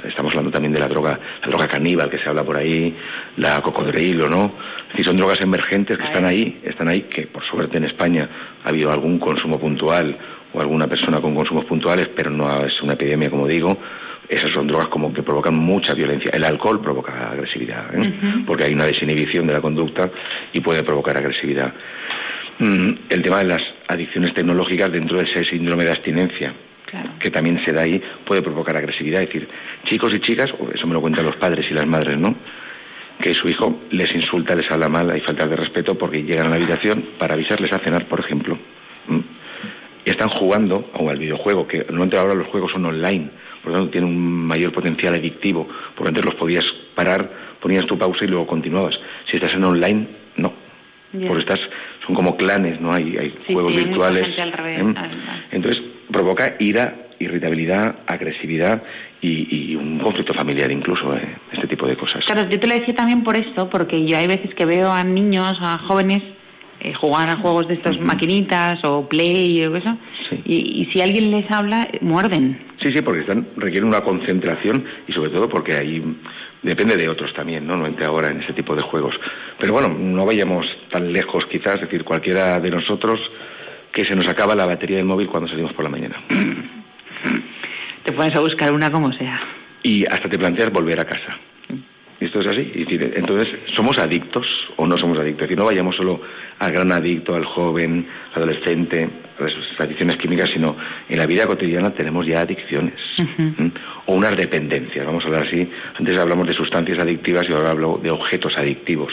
estamos hablando también de la droga, la droga caníbal que se habla por ahí, la cocodrilo, ¿no? Si son drogas emergentes que están ahí, están ahí, que por suerte en España ha habido algún consumo puntual o alguna persona con consumos puntuales, pero no es una epidemia, como digo. Esas son drogas como que provocan mucha violencia. El alcohol provoca agresividad, ¿eh? porque hay una desinhibición de la conducta y puede provocar agresividad. Mm, el tema de las adicciones tecnológicas dentro de ese síndrome de abstinencia, que también se da ahí, puede provocar agresividad. Es decir, chicos y chicas, eso me lo cuentan los padres y las madres, ¿no? Que su hijo les insulta, les habla mal, hay falta de respeto porque llegan a la habitación para avisarles a cenar, por ejemplo. Y están jugando o al videojuego, que normalmente ahora los juegos son online, por lo tanto tienen un mayor potencial adictivo, porque antes los podías parar, ponías tu pausa y luego continuabas. Si estás en online, no. Porque estás son como clanes, ¿no? Hay, hay juegos virtuales. ¿eh? Entonces provoca ira, irritabilidad, agresividad y, un conflicto familiar incluso, ¿eh? este tipo de cosas. Claro, yo te lo decía también por esto, porque yo hay veces que veo a niños, a jóvenes eh, jugar a juegos de estas maquinitas o play o eso, y, y, si alguien les habla, muerden. Sí, sí, porque están, requieren una concentración y sobre todo porque hay depende de otros también, ¿no? No entre ahora en ese tipo de juegos. Pero bueno, no vayamos tan lejos quizás, es decir, cualquiera de nosotros que se nos acaba la batería del móvil cuando salimos por la mañana. Te pones a buscar una como sea. Y hasta te planteas volver a casa. Esto es así. Entonces, ¿somos adictos o no somos adictos? Es decir, no vayamos solo al gran adicto, al joven, adolescente, a las adicciones químicas, sino en la vida cotidiana tenemos ya adicciones o unas dependencias. Vamos a hablar así. Antes hablamos de sustancias adictivas y ahora hablo de objetos adictivos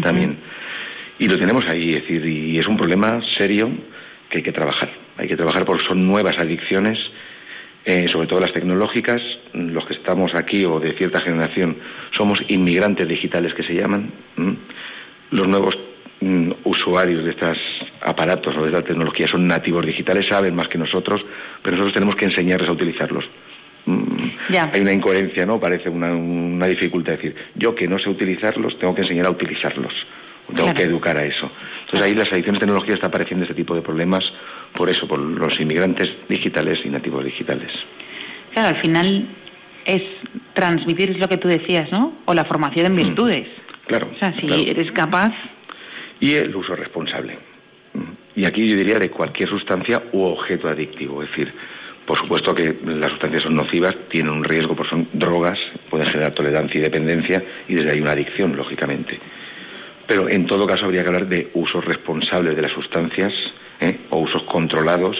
también. Y lo tenemos ahí, es decir, y es un problema serio que hay que trabajar. Hay que trabajar porque son nuevas adicciones eh, sobre todo las tecnológicas, los que estamos aquí o de cierta generación somos inmigrantes digitales que se llaman. Los nuevos mm, usuarios de estos aparatos o de esta tecnología son nativos digitales, saben más que nosotros, pero nosotros tenemos que enseñarles a utilizarlos. Hay una incoherencia, ¿no? Parece una, una dificultad decir, yo que no sé utilizarlos, tengo que enseñar a utilizarlos. Tengo que educar a eso. Entonces ahí las adicciones tecnológicas está apareciendo este tipo de problemas por eso, por los inmigrantes digitales y nativos digitales. Claro, al final es transmitir lo que tú decías, ¿no? O la formación en mm. virtudes. claro. O sea, si eres capaz. Y el uso responsable. Mm. Y aquí yo diría de cualquier sustancia u objeto adictivo. Es decir, por supuesto que las sustancias son nocivas, tienen un riesgo, porque son drogas, pueden generar tolerancia y dependencia, y desde ahí una adicción, lógicamente. Pero en todo caso habría que hablar de usos responsables de las sustancias ¿eh? o usos controlados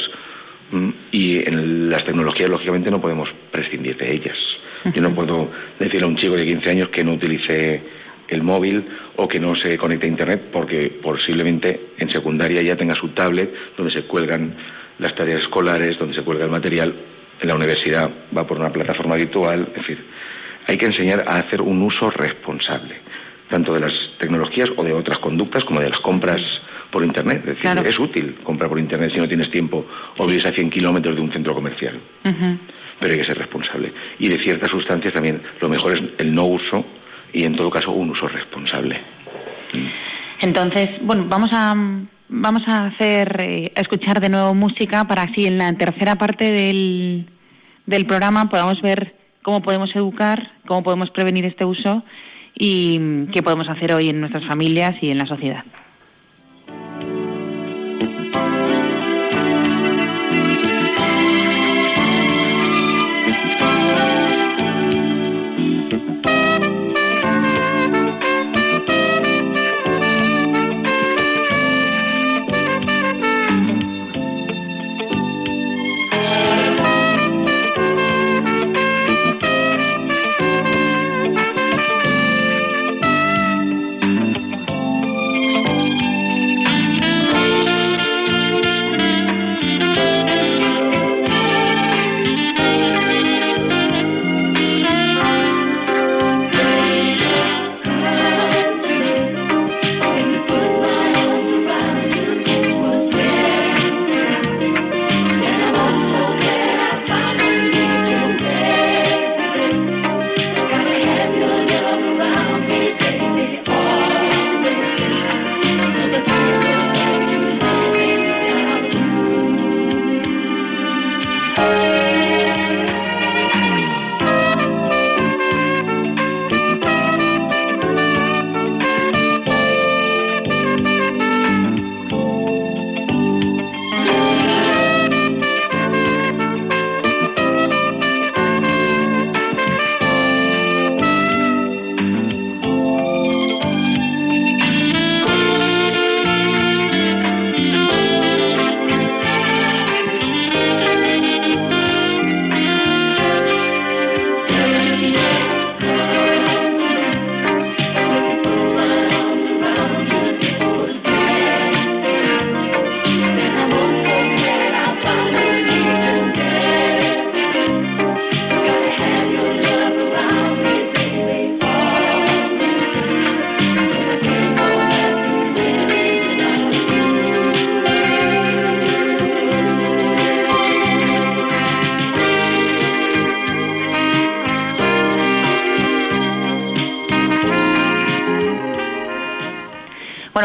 y en las tecnologías lógicamente no podemos prescindir de ellas. Yo no puedo decirle a un chico de 15 años que no utilice el móvil o que no se conecte a Internet porque posiblemente en secundaria ya tenga su tablet donde se cuelgan las tareas escolares, donde se cuelga el material. En la universidad va por una plataforma virtual, en fin. Hay que enseñar a hacer un uso responsable, tanto de las tecnologías o de otras conductas como de las compras por Internet. Es decir, es útil comprar por Internet si no tienes tiempo o vives a 100 kilómetros de un centro comercial. Pero hay que ser responsable. Y de ciertas sustancias también lo mejor es el no uso y en todo caso un uso responsable. Entonces, bueno, vamos a vamos a hacer eh, a escuchar de nuevo música para así en la tercera parte del, del programa podamos ver cómo podemos educar, cómo podemos prevenir este uso y qué podemos hacer hoy en nuestras familias y en la sociedad.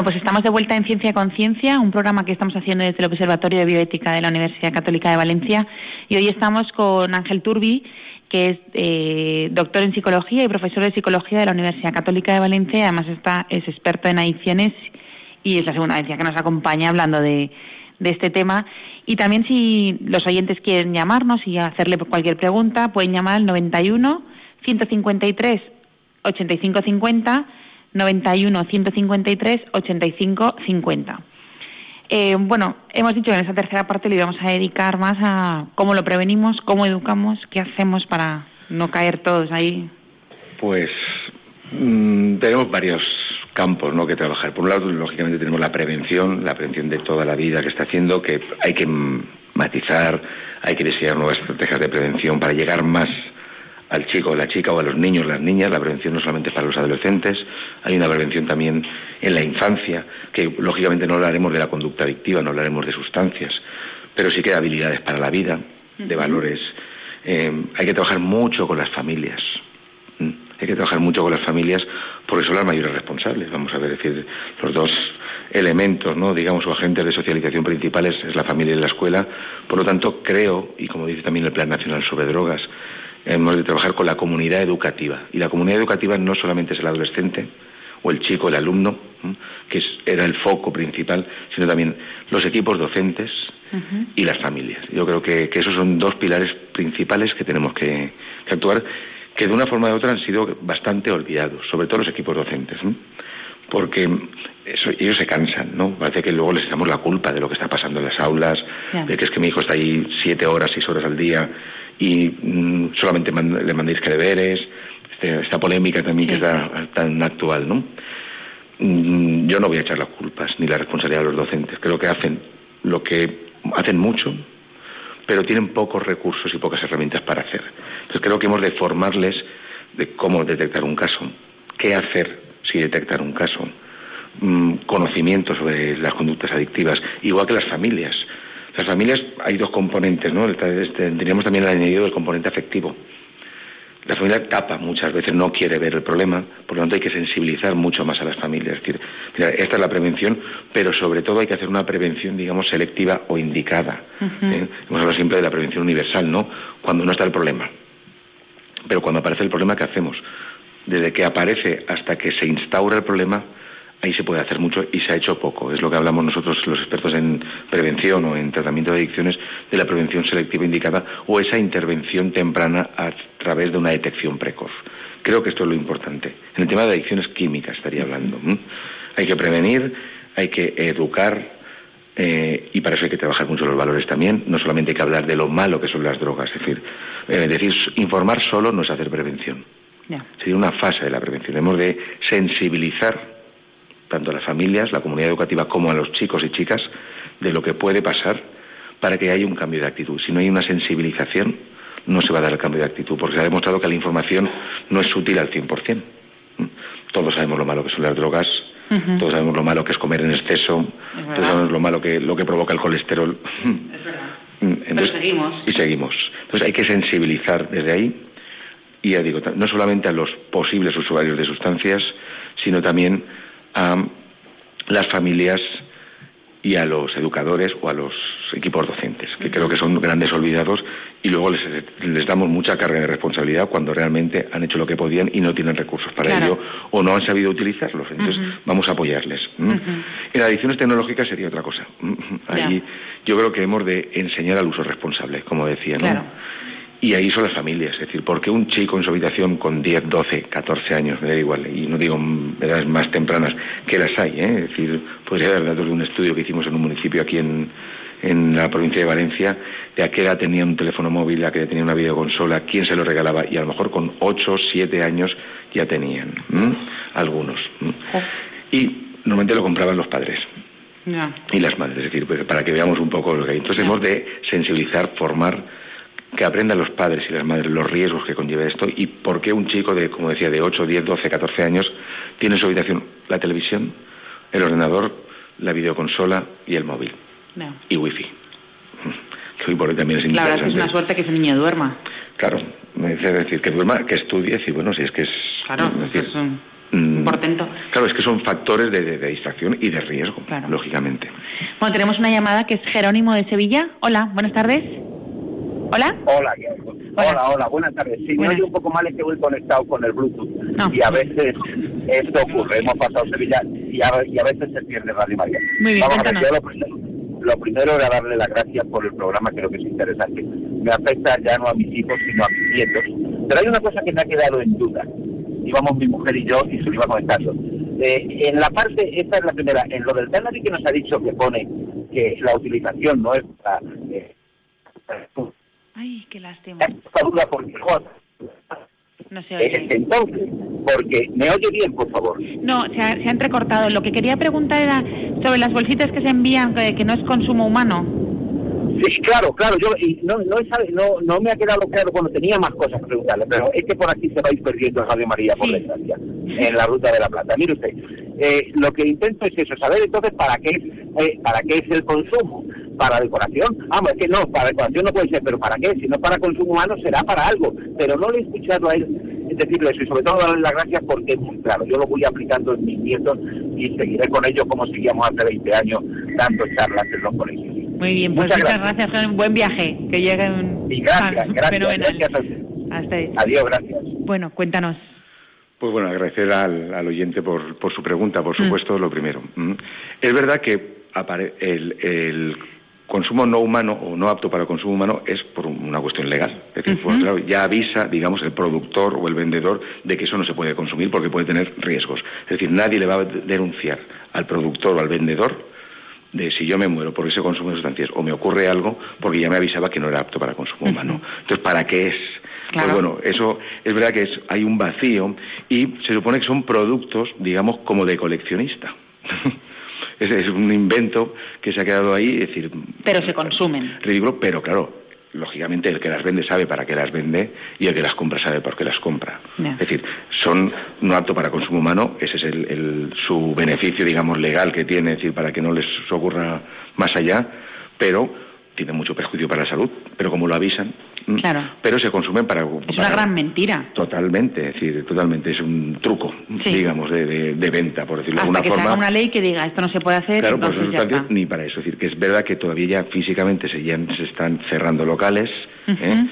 Pues estamos de vuelta en Ciencia Conciencia, un programa que estamos haciendo desde el Observatorio de Bioética de la Universidad Católica de Valencia. Y hoy estamos con Ángel Turbi, que es eh, doctor en psicología y profesor de psicología de la Universidad Católica de Valencia. Además, está, es experto en adicciones y es la segunda vez que nos acompaña hablando de, de este tema. Y también, si los oyentes quieren llamarnos y hacerle cualquier pregunta, pueden llamar al 91 153 8550 91 153 85 50. bueno, hemos dicho que en esa tercera parte le íbamos a dedicar más a cómo lo prevenimos, cómo educamos, qué hacemos para no caer todos ahí. Pues mm, tenemos varios campos ¿no? que trabajar. Por un lado, lógicamente tenemos la prevención, la prevención de toda la vida que está haciendo, que hay que matizar, hay que diseñar nuevas estrategias de prevención para llegar más al chico o la chica o a los niños, las niñas, la prevención no solamente para los adolescentes, hay una prevención también en la infancia, que lógicamente no hablaremos de la conducta adictiva, no hablaremos de sustancias, pero sí que de habilidades para la vida, de valores. Eh, hay que trabajar mucho con las familias. Hay que trabajar mucho con las familias porque son las mayores responsables. Vamos a ver, decir, los dos elementos, ¿no? digamos, o agentes de socialización principales es la familia y la escuela. Por lo tanto, creo, y como dice también el Plan Nacional sobre Drogas, hemos de trabajar con la comunidad educativa. Y la comunidad educativa no solamente es el adolescente o el chico, el alumno, que era el foco principal, sino también los equipos docentes y las familias. Yo creo que, esos son dos pilares principales que tenemos que, actuar, que de una forma u otra han sido bastante olvidados, sobre todo los equipos docentes. Porque ellos se cansan, ¿no? Parece que luego les echamos la culpa de lo que está pasando en las aulas, de que es que mi hijo está ahí siete horas, seis horas al día y mm, solamente le mandéis que deberes, este, esta polémica también que está tan actual, ¿no? Mm, yo no voy a echar las culpas ni la responsabilidad a los docentes. Creo que hacen lo que hacen mucho, pero tienen pocos recursos y pocas herramientas para hacer. Entonces creo que hemos de formarles de cómo detectar un caso, qué hacer si detectar un caso, mm, conocimiento sobre las conductas adictivas, igual que las familias. Las familias hay dos componentes, ¿no? Teníamos también el añadido del componente afectivo. La familia tapa muchas veces, no quiere ver el problema, por lo tanto hay que sensibilizar mucho más a las familias. Es decir, esta es la prevención, pero sobre todo hay que hacer una prevención, digamos, selectiva o indicada. ¿eh? Hemos hablado siempre de la prevención universal, ¿no? Cuando no está el problema. Pero cuando aparece el problema, ¿qué hacemos? Desde que aparece hasta que se instaura el problema, ahí se puede hacer mucho y se ha hecho poco. Es lo que hablamos nosotros, los expertos en prevención o en tratamiento de adicciones, de la prevención selectiva indicada o esa intervención temprana a través de una detección precoz. Creo que esto es lo importante. En el tema de adicciones químicas estaría hablando. Hay que prevenir, hay que educar, eh, y para eso hay que trabajar mucho los valores también. No solamente hay que hablar de lo malo que son las drogas, es decir, eh, decir informar solo no es hacer prevención. Sería una fase de la prevención. Hemos de sensibilizar tanto a las familias, la comunidad educativa, como a los chicos y chicas de lo que puede pasar para que haya un cambio de actitud. Si no hay una sensibilización, no se va a dar el cambio de actitud, porque se ha demostrado que la información no es útil al 100%. ¿Mm? Todos sabemos lo malo que son las drogas, todos sabemos lo malo que es comer en exceso, todos sabemos lo malo que lo que provoca el colesterol. Mm, entonces, seguimos. Y seguimos. Entonces hay que sensibilizar desde ahí y ya digo, no solamente a los posibles usuarios de sustancias, sino también a las familias y a los educadores o a los equipos docentes, que creo que son grandes olvidados y luego les, les, damos mucha carga de responsabilidad cuando realmente han hecho lo que podían y no tienen recursos para ello o no han sabido utilizarlos. Entonces, vamos a apoyarles. En adicciones tecnológicas sería otra cosa. Ahí yo creo que hemos de enseñar al uso responsable, como decía, ¿no? Y ahí son las familias, es decir, porque un chico en su habitación con 10, 12, 14 años, me da igual, y no digo edades más tempranas, que las hay, ¿eh? es decir, podría haber datos de un estudio que hicimos en un municipio aquí en, en la provincia de Valencia, de a qué edad tenía un teléfono móvil, a qué edad tenía una videoconsola, quién se lo regalaba, y a lo mejor con 8, 7 años ya tenían, algunos. Y normalmente lo compraban los padres. Y las madres, es decir, pues, para que veamos un poco lo que hay. Entonces hemos de sensibilizar, formar que aprendan los padres y las madres los riesgos que conlleva esto y por qué un chico de, como decía, de 8, 10, 12, 14 años tiene en su habitación la televisión, el ordenador, la videoconsola y el móvil. Y wifi. Que hoy por hoy también es Claro, es una suerte que ese niño duerma. Claro, me dice decir que duerma, que estudie, y bueno, si es que es... Claro, es, un mm, portento. Claro, es que son factores de, distracción y de riesgo, lógicamente. Bueno, tenemos una llamada que es Jerónimo de Sevilla. Hola, buenas tardes. ¿Hola? Hola, hola, hola, buenas tardes. Si me oye un poco mal es que voy conectado con el Bluetooth. Y a veces esto ocurre. Hemos pasado Sevilla y a, y a veces se pierde Radio María. Muy bien, Vamos a ver, yo lo primero, lo primero era darle las gracias por el programa, creo que es interesante. Me afecta ya no a mis hijos, sino a mis nietos. Pero hay una cosa que me ha quedado en duda. Íbamos mi mujer y yo y se lo iba comentando. Eh, en la parte, esta es la primera, en lo del penalty que nos ha dicho que pone que la utilización no es para... Eh, Ay, qué lástima. No se oye. Entonces, porque me oye bien, por favor. No, se ha, se ha, entrecortado. Lo que quería preguntar era sobre las bolsitas que se envían, que, no es consumo humano. Sí, claro, claro. Yo y no, no, no, no me ha quedado claro cuando tenía más cosas que preguntarle, pero es que por aquí se va a ir perdiendo Radio María por la estancia, en la ruta de la Plata. Mire usted, eh, lo que intento es eso, saber entonces para qué, eh, para qué es el consumo para decoración. Ah, es que no, para decoración no puede ser, pero ¿para qué? Si no para consumo humano será para algo. Pero no le he escuchado a él decirle eso y sobre todo darle las gracias porque es muy claro. Yo lo voy aplicando en mis nietos y seguiré con ellos como seguíamos hace 20 años dando charlas en los colegios. Muy bien, pues muchas, gracias. Un buen viaje. Que lleguen. Y gracias, gracias. Adiós, gracias. Bueno, cuéntanos. Pues bueno, agradecer al, al oyente por, por, su pregunta, por mm. supuesto, lo primero. Mm. Es verdad que el, el consumo no humano o no apto para consumo humano es por una cuestión legal. Es decir, pues, ya avisa, digamos, el productor o el vendedor de que eso no se puede consumir porque puede tener riesgos. Es decir, nadie le va a denunciar al productor o al vendedor de si yo me muero por ese consumo de sustancias o me ocurre algo porque ya me avisaba que no era apto para consumo humano. Entonces, ¿para qué es? Pues bueno, eso es verdad que es, hay un vacío y se supone que son productos, digamos, como de coleccionista. es, es, un invento que se ha quedado ahí, es decir... Pero se consumen. Ridículo, pero claro, lógicamente el que las vende sabe para qué las vende y el que las compra sabe por qué las compra. Es decir, son no apto para consumo humano, ese es el, su beneficio, digamos, legal que tiene, es decir, para que no les ocurra más allá, pero tiene mucho perjuicio para la salud, pero como lo avisan, claro. pero se consumen para... Es una gran mentira. Totalmente, es decir, totalmente, es un truco, digamos, de, de, venta, por decirlo de alguna que forma. Haga una ley que diga esto no se puede hacer, claro, pues sustancias ni para eso, es decir, que es verdad que todavía ya físicamente se, ya se están cerrando locales, ¿eh?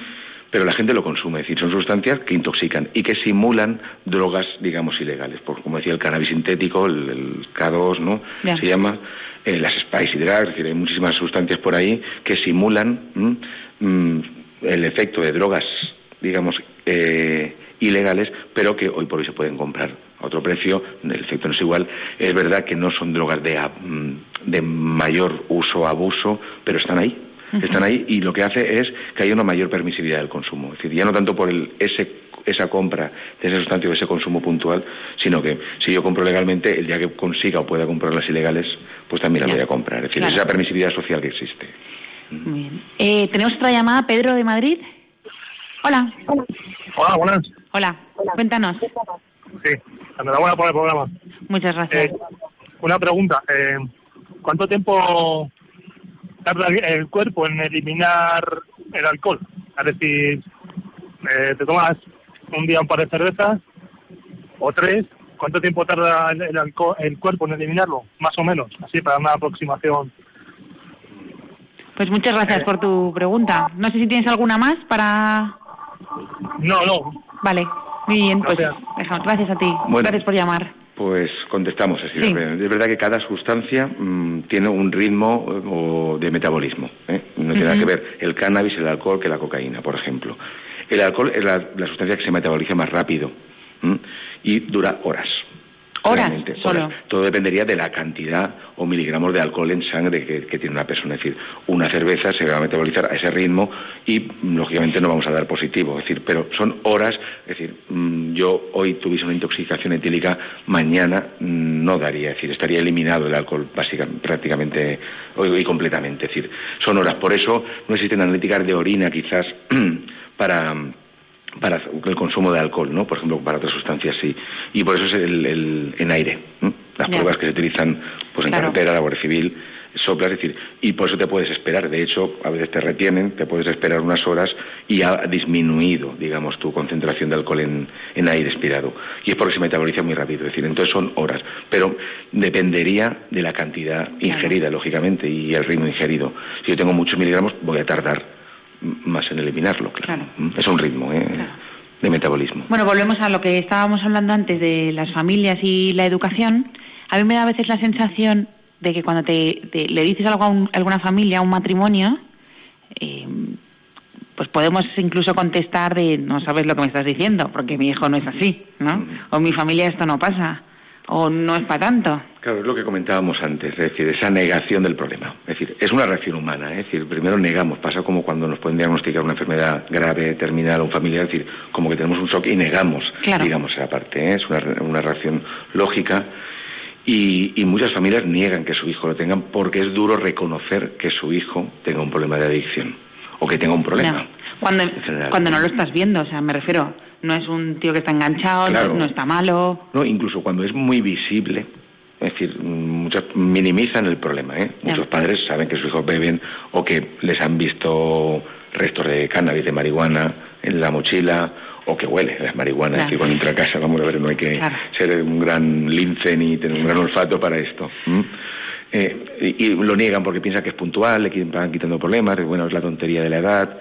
pero la gente lo consume, es decir, son sustancias que intoxican y que simulan drogas, digamos, ilegales, por, como decía el cannabis sintético, el, K2, ¿no? Se llama, eh, las spice drugs, es decir, hay muchísimas sustancias por ahí que simulan mm, el efecto de drogas, digamos, eh, ilegales, pero que hoy por hoy se pueden comprar a otro precio, el efecto no es igual. Es verdad que no son drogas de, mm, de mayor uso o abuso, pero están ahí están ahí y lo que hace es que haya una mayor permisividad del consumo. Es decir, ya no tanto por el, ese esa compra de ese sustantivo, ese consumo puntual, sino que si yo compro legalmente, el día que consiga o pueda comprar las ilegales, pues también las voy a comprar. Es decir, esa permisividad social que existe. Muy bien. Eh, Tenemos otra llamada, Pedro de Madrid. Hola. Hola, buenas. Hola, cuéntanos. Sí, enhorabuena por el programa. Muchas gracias. Eh, una pregunta. Eh, ¿Cuánto tiempo tarda el cuerpo en eliminar el alcohol. Es decir, eh, te tomas un día un par de cervezas o tres, ¿cuánto tiempo tarda el, alcohol, el cuerpo en eliminarlo? Más o menos, así para una aproximación. Pues muchas gracias eh. por tu pregunta. No sé si tienes alguna más para... No, no. Vale, muy bien, pues gracias a ti. Gracias por llamar. Pues contestamos así. Es verdad que cada sustancia mm, tiene un ritmo de metabolismo. ¿eh? No tiene nada que ver el cannabis, el alcohol que la cocaína, por ejemplo. El alcohol es la, sustancia que se metaboliza más rápido y dura horas. Horas, solo. Todo dependería de la cantidad o miligramos de alcohol en sangre que, tiene una persona. Es decir, una cerveza se va a metabolizar a ese ritmo y, lógicamente, no vamos a dar positivo. Es decir, pero son horas. Es decir, mm, yo hoy tuviese una intoxicación etílica, mañana mm, no daría. Es decir, estaría eliminado el alcohol básicamente, prácticamente y completamente. Es decir, son horas. Por eso no existen analíticas de orina, quizás, para para el consumo de alcohol, ¿no? Por ejemplo, para otras sustancias sí. Y por eso es el, en aire. Las pruebas que se utilizan pues en carretera, la Guardia Civil, sopla, es decir, y por eso te puedes esperar. De hecho, a veces te retienen, te puedes esperar unas horas y ha disminuido, digamos, tu concentración de alcohol en, en aire expirado. Y es porque se metaboliza muy rápido, es decir, entonces son horas. Pero dependería de la cantidad ingerida, lógicamente, y el ritmo ingerido. Si yo tengo muchos miligramos, voy a tardar más en eliminarlo, claro. Mm, es un ritmo ¿eh? de metabolismo. Bueno, volvemos a lo que estábamos hablando antes de las familias y la educación. A mí me da a veces la sensación de que cuando te, le dices algo a, alguna familia, a un matrimonio, eh, pues podemos incluso contestar de no sabes lo que me estás diciendo, porque mi hijo no es así, ¿no? Mm. O mi familia esto no pasa o no es para tanto. Claro, es lo que comentábamos antes, es decir, esa negación del problema. Es decir, es una reacción humana, es decir, primero negamos, pasa como cuando nos pueden diagnosticar una enfermedad grave, terminal o familiar, es decir, como que tenemos un shock y negamos, digamos, esa parte. ¿eh? Es una, reacción lógica y, muchas familias niegan que su hijo lo tengan porque es duro reconocer que su hijo tenga un problema de adicción o que tenga un problema. Cuando, cuando no lo estás viendo, o sea, me refiero, no es un tío que está enganchado, no, está malo. No, incluso cuando es muy visible, es decir, muchos minimizan el problema. ¿eh? Muchos padres saben que sus hijos beben o que les han visto restos de cannabis, de marihuana en la mochila o que huele las marihuanas. Es decir, cuando entra a casa, vamos a ver, no hay que ser un gran lince ni tener un gran olfato para esto. Eh, y, lo niegan porque piensan que es puntual, le van quitando problemas, bueno, es la tontería de la edad.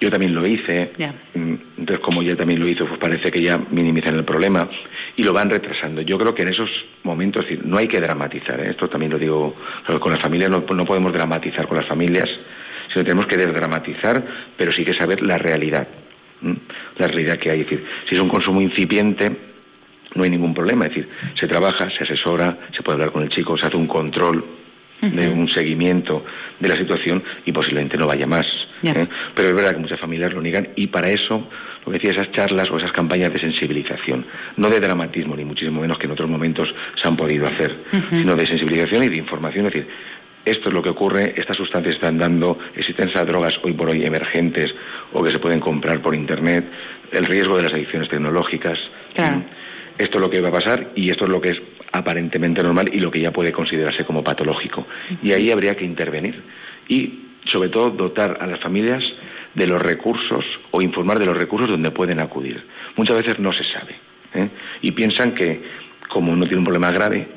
Yo también lo hice, mm, entonces como ya también lo hizo, pues parece que ya minimizan el problema y lo van retrasando. Yo creo que en esos momentos no hay que dramatizar, ¿eh? esto también lo digo, con las familias no, no podemos dramatizar con las familias, sino tenemos que desdramatizar, pero sí que saber la realidad, la realidad que hay. Es decir, si es un consumo incipiente, no hay ningún problema. Es decir, se trabaja, se asesora, se puede hablar con el chico, se hace un control de un seguimiento de la situación y posiblemente no vaya más. ¿eh? Pero es verdad que muchas familias lo niegan y para eso como decía, esas charlas o esas campañas de sensibilización, no de dramatismo, ni muchísimo menos que en otros momentos se han podido hacer, sino de sensibilización y de información, es decir, esto es lo que ocurre, estas sustancias están dando, existen esas drogas hoy por hoy emergentes o que se pueden comprar por Internet, el riesgo de las adicciones tecnológicas. Esto es lo que va a pasar y esto es lo que es aparentemente normal y lo que ya puede considerarse como patológico. Y ahí habría que intervenir y, sobre todo, dotar a las familias de los recursos o informar de los recursos donde pueden acudir. Muchas veces no se sabe ¿eh? y piensan que, como no tiene un problema grave,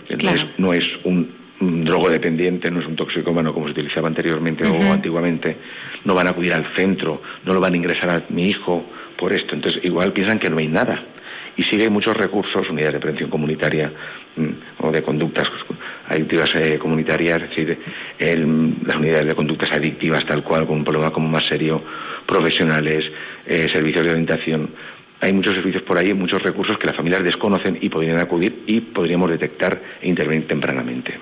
no es un un drogodependiente, no es un toxicómano como se utilizaba anteriormente o antiguamente, no van a acudir al centro, no lo van a ingresar a mi hijo por esto. Entonces, igual piensan que no hay nada. Y sigue muchos recursos, unidades de prevención comunitaria mm, o de conductas adictivas eh, comunitarias, es decir, las unidades de conductas adictivas tal cual, con un problema como más serio, profesionales, eh, servicios de orientación hay muchos servicios por ahí, muchos recursos que las familias desconocen y podrían acudir y podríamos detectar e intervenir tempranamente.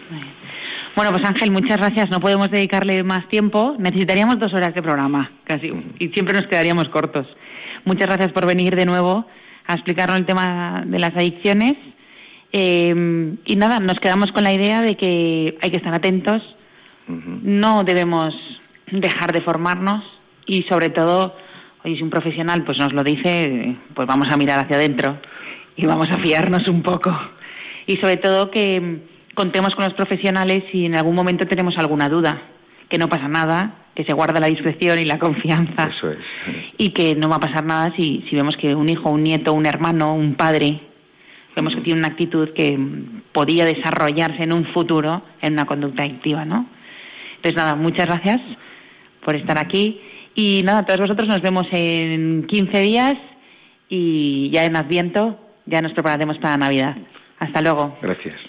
Bueno, pues Ángel, muchas gracias. No podemos dedicarle más tiempo. Necesitaríamos dos horas de programa, casi, y siempre nos quedaríamos cortos. Muchas gracias por venir de nuevo a explicarnos el tema de las adicciones. Eh, y nada, nos quedamos con la idea de que hay que estar atentos, no debemos dejar de formarnos y sobre todo Oye, si un profesional pues nos lo dice, pues vamos a mirar hacia adentro y vamos a fiarnos un poco. Y sobre todo que contemos con los profesionales si en algún momento tenemos alguna duda, que no pasa nada, que se guarda la discreción y la confianza. Eso es. Y que no va a pasar nada si, si vemos que un hijo, un nieto, un hermano, un padre, vemos que tiene una actitud que podría desarrollarse en un futuro en una conducta activa, ¿no? Entonces, nada, muchas gracias por estar aquí y nada, todos vosotros nos vemos en 15 días y ya en Adviento ya nos prepararemos para Navidad. Hasta luego. Gracias.